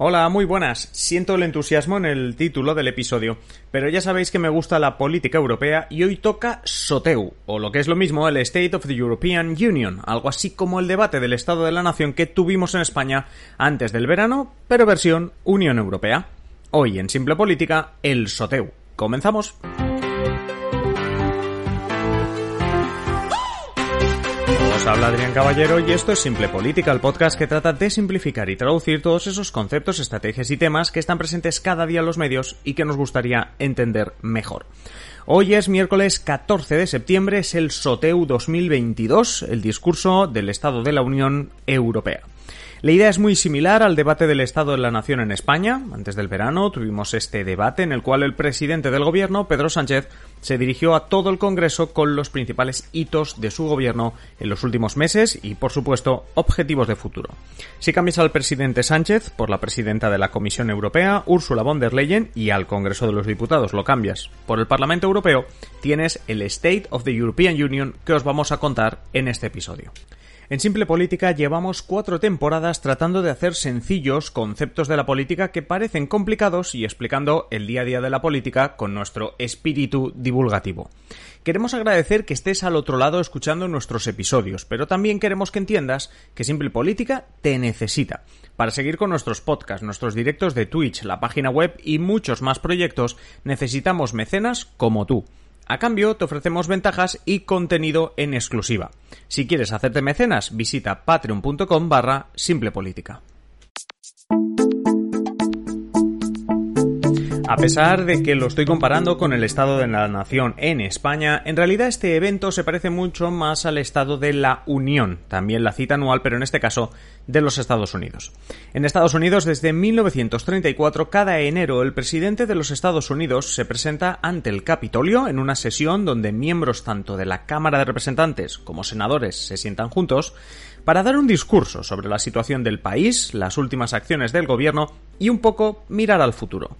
Hola, muy buenas. Siento el entusiasmo en el título del episodio, pero ya sabéis que me gusta la política europea y hoy toca SOTEU, o lo que es lo mismo el State of the European Union, algo así como el debate del Estado de la Nación que tuvimos en España antes del verano, pero versión Unión Europea. Hoy en Simple Política, el SOTEU. ¿Comenzamos? Habla Adrián Caballero y esto es Simple Política, el podcast que trata de simplificar y traducir todos esos conceptos, estrategias y temas que están presentes cada día en los medios y que nos gustaría entender mejor. Hoy es miércoles 14 de septiembre, es el SOTEU 2022, el discurso del Estado de la Unión Europea. La idea es muy similar al debate del Estado de la Nación en España. Antes del verano tuvimos este debate en el cual el presidente del gobierno, Pedro Sánchez, se dirigió a todo el Congreso con los principales hitos de su gobierno en los últimos meses y, por supuesto, objetivos de futuro. Si cambias al presidente Sánchez por la presidenta de la Comisión Europea, Ursula von der Leyen, y al Congreso de los Diputados lo cambias por el Parlamento Europeo, tienes el State of the European Union que os vamos a contar en este episodio. En Simple Política llevamos cuatro temporadas tratando de hacer sencillos conceptos de la política que parecen complicados y explicando el día a día de la política con nuestro espíritu divulgativo. Queremos agradecer que estés al otro lado escuchando nuestros episodios, pero también queremos que entiendas que Simple Política te necesita. Para seguir con nuestros podcasts, nuestros directos de Twitch, la página web y muchos más proyectos, necesitamos mecenas como tú. A cambio, te ofrecemos ventajas y contenido en exclusiva. Si quieres hacerte mecenas, visita patreon.com barra simplepolítica. A pesar de que lo estoy comparando con el Estado de la Nación en España, en realidad este evento se parece mucho más al Estado de la Unión, también la cita anual, pero en este caso de los Estados Unidos. En Estados Unidos, desde 1934, cada enero el presidente de los Estados Unidos se presenta ante el Capitolio en una sesión donde miembros tanto de la Cámara de Representantes como senadores se sientan juntos para dar un discurso sobre la situación del país, las últimas acciones del gobierno y un poco mirar al futuro.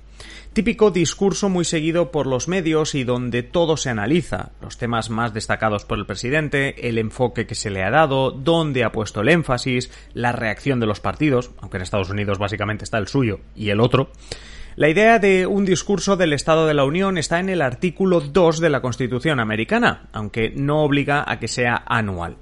Típico discurso muy seguido por los medios y donde todo se analiza, los temas más destacados por el presidente, el enfoque que se le ha dado, dónde ha puesto el énfasis, la reacción de los partidos, aunque en Estados Unidos básicamente está el suyo y el otro. La idea de un discurso del Estado de la Unión está en el artículo 2 de la Constitución americana, aunque no obliga a que sea anual.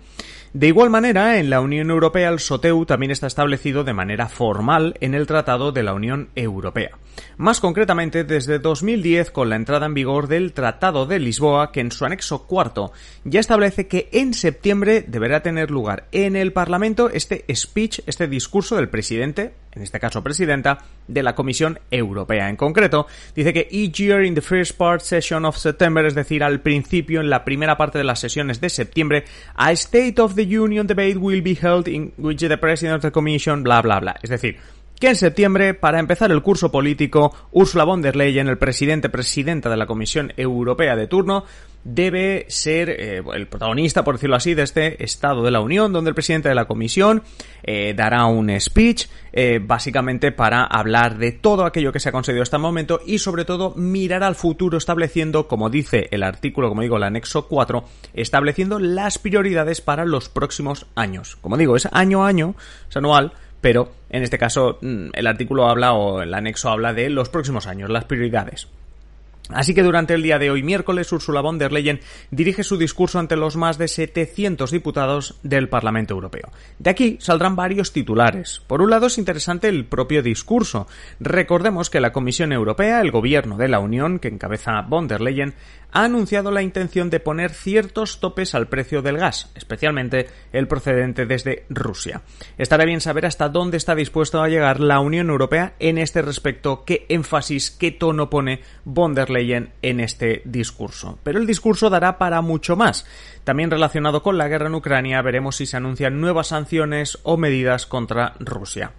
De igual manera, en la Unión Europea el SOTEU también está establecido de manera formal en el Tratado de la Unión Europea. Más concretamente, desde 2010 con la entrada en vigor del Tratado de Lisboa, que en su anexo cuarto ya establece que en septiembre deberá tener lugar en el Parlamento este speech, este discurso del presidente, en este caso presidenta, de la Comisión Europea. En concreto, dice que each year in the first part session of September, es decir, al principio, en la primera parte de las sesiones de septiembre, a State of the Union debate will be held in which the President of the Commission, bla, bla, bla. Es decir, que en septiembre, para empezar el curso político, Ursula von der Leyen, el presidente presidenta de la Comisión Europea de turno, debe ser eh, el protagonista, por decirlo así, de este Estado de la Unión, donde el presidente de la Comisión eh, dará un speech, eh, básicamente para hablar de todo aquello que se ha conseguido hasta el momento y, sobre todo, mirar al futuro, estableciendo, como dice el artículo, como digo, el anexo 4, estableciendo las prioridades para los próximos años. Como digo, es año a año, es anual, pero en este caso mm, el artículo habla o el anexo habla de los próximos años, las prioridades. Así que durante el día de hoy, miércoles, Ursula von der Leyen dirige su discurso ante los más de 700 diputados del Parlamento Europeo. De aquí saldrán varios titulares. Por un lado es interesante el propio discurso. Recordemos que la Comisión Europea, el gobierno de la Unión, que encabeza von der Leyen, ha anunciado la intención de poner ciertos topes al precio del gas, especialmente el procedente desde Rusia. Estará bien saber hasta dónde está dispuesto a llegar la Unión Europea en este respecto, qué énfasis, qué tono pone von der Leyen en este discurso. Pero el discurso dará para mucho más. También relacionado con la guerra en Ucrania, veremos si se anuncian nuevas sanciones o medidas contra Rusia.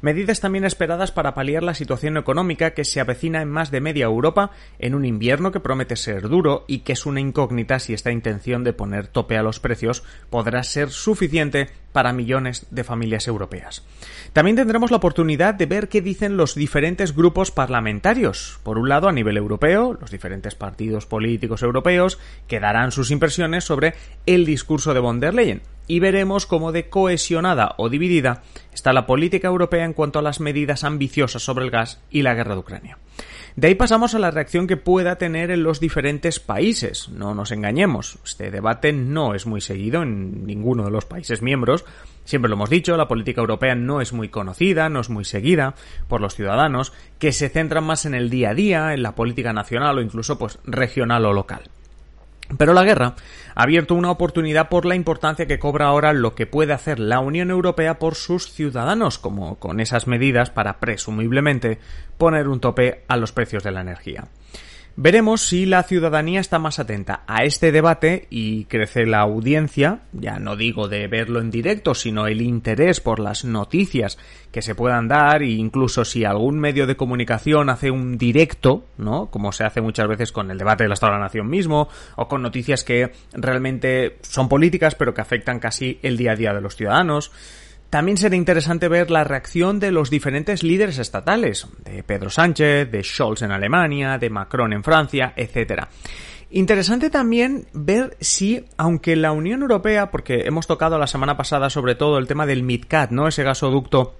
Medidas también esperadas para paliar la situación económica que se avecina en más de media Europa en un invierno que promete ser duro y que es una incógnita si esta intención de poner tope a los precios podrá ser suficiente para millones de familias europeas. También tendremos la oportunidad de ver qué dicen los diferentes grupos parlamentarios. Por un lado, a nivel europeo, los diferentes partidos políticos europeos que darán sus impresiones sobre el discurso de von der Leyen. Y veremos cómo de cohesionada o dividida está la política europea en cuanto a las medidas ambiciosas sobre el gas y la guerra de Ucrania. De ahí pasamos a la reacción que pueda tener en los diferentes países. No nos engañemos, este debate no es muy seguido en ninguno de los países miembros. Siempre lo hemos dicho, la política europea no es muy conocida, no es muy seguida por los ciudadanos, que se centran más en el día a día, en la política nacional o incluso pues regional o local. Pero la guerra ha abierto una oportunidad por la importancia que cobra ahora lo que puede hacer la Unión Europea por sus ciudadanos, como con esas medidas para presumiblemente poner un tope a los precios de la energía. Veremos si la ciudadanía está más atenta a este debate y crece la audiencia, ya no digo de verlo en directo, sino el interés por las noticias que se puedan dar e incluso si algún medio de comunicación hace un directo, ¿no? Como se hace muchas veces con el debate del Estado de la Nación mismo o con noticias que realmente son políticas pero que afectan casi el día a día de los ciudadanos. También será interesante ver la reacción de los diferentes líderes estatales, de Pedro Sánchez, de Scholz en Alemania, de Macron en Francia, etc. Interesante también ver si, aunque la Unión Europea, porque hemos tocado la semana pasada sobre todo el tema del MidCat, ¿no? Ese gasoducto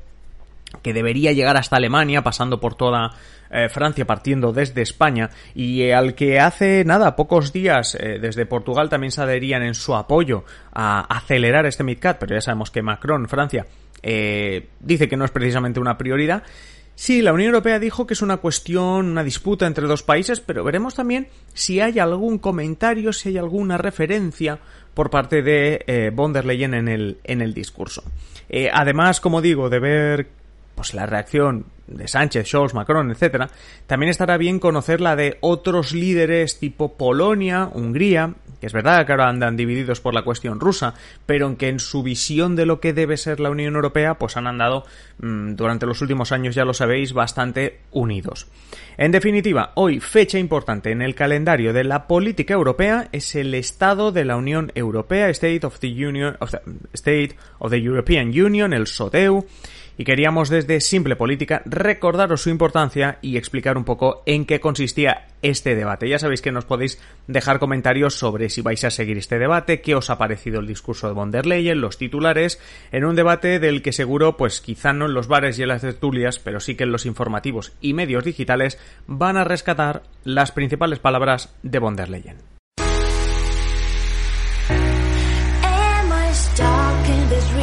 que debería llegar hasta Alemania, pasando por toda eh, Francia, partiendo desde España, y eh, al que hace nada, pocos días, eh, desde Portugal también se adherían en su apoyo a acelerar este MidCat, pero ya sabemos que Macron, Francia, dice que no es precisamente una prioridad. Sí, la Unión Europea dijo que es una cuestión, una disputa entre dos países, pero veremos también si hay algún comentario, si hay alguna referencia por parte de von der Leyen en el, en el discurso. además, como digo, de ver pues la reacción de Sánchez, Scholz, Macron, etcétera, también estará bien conocer la de otros líderes tipo Polonia, Hungría, que es verdad que ahora andan divididos por la cuestión rusa, pero en que en su visión de lo que debe ser la Unión Europea, pues han andado mm, durante los últimos años, ya lo sabéis, bastante unidos. En definitiva, hoy fecha importante en el calendario de la política europea es el Estado de la Unión Europea, State of the Union, State of the European Union, el SODEU, y queríamos desde Simple Política recordaros su importancia y explicar un poco en qué consistía este debate. Ya sabéis que nos podéis dejar comentarios sobre si vais a seguir este debate, qué os ha parecido el discurso de von der Leyen, los titulares, en un debate del que seguro, pues quizá no en los bares y en las tertulias, pero sí que en los informativos y medios digitales van a rescatar las principales palabras de von der Leyen.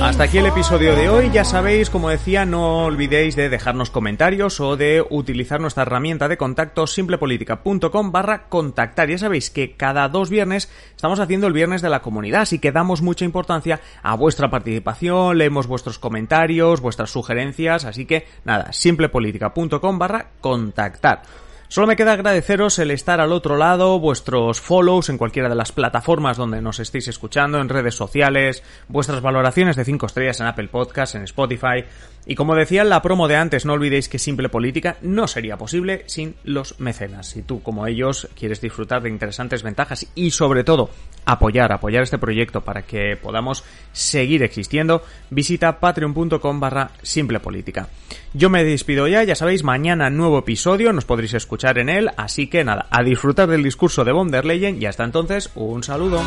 Hasta aquí el episodio de hoy. Ya sabéis, como decía, no olvidéis de dejarnos comentarios o de utilizar nuestra herramienta de contacto simplepolitica.com barra contactar. Ya sabéis que cada dos viernes estamos haciendo el viernes de la comunidad, así que damos mucha importancia a vuestra participación, leemos vuestros comentarios, vuestras sugerencias, así que nada, simplepolitica.com barra contactar. Solo me queda agradeceros el estar al otro lado, vuestros follows en cualquiera de las plataformas donde nos estéis escuchando, en redes sociales, vuestras valoraciones de 5 estrellas en Apple Podcasts, en Spotify. Y como decía en la promo de antes, no olvidéis que Simple Política no sería posible sin los mecenas. Si tú, como ellos, quieres disfrutar de interesantes ventajas y sobre todo apoyar, apoyar este proyecto para que podamos seguir existiendo, visita patreon.com barra Simple Política. Yo me despido ya, ya sabéis, mañana nuevo episodio, nos podréis escuchar en él, así que nada, a disfrutar del discurso de von der Leyen y hasta entonces, un saludo.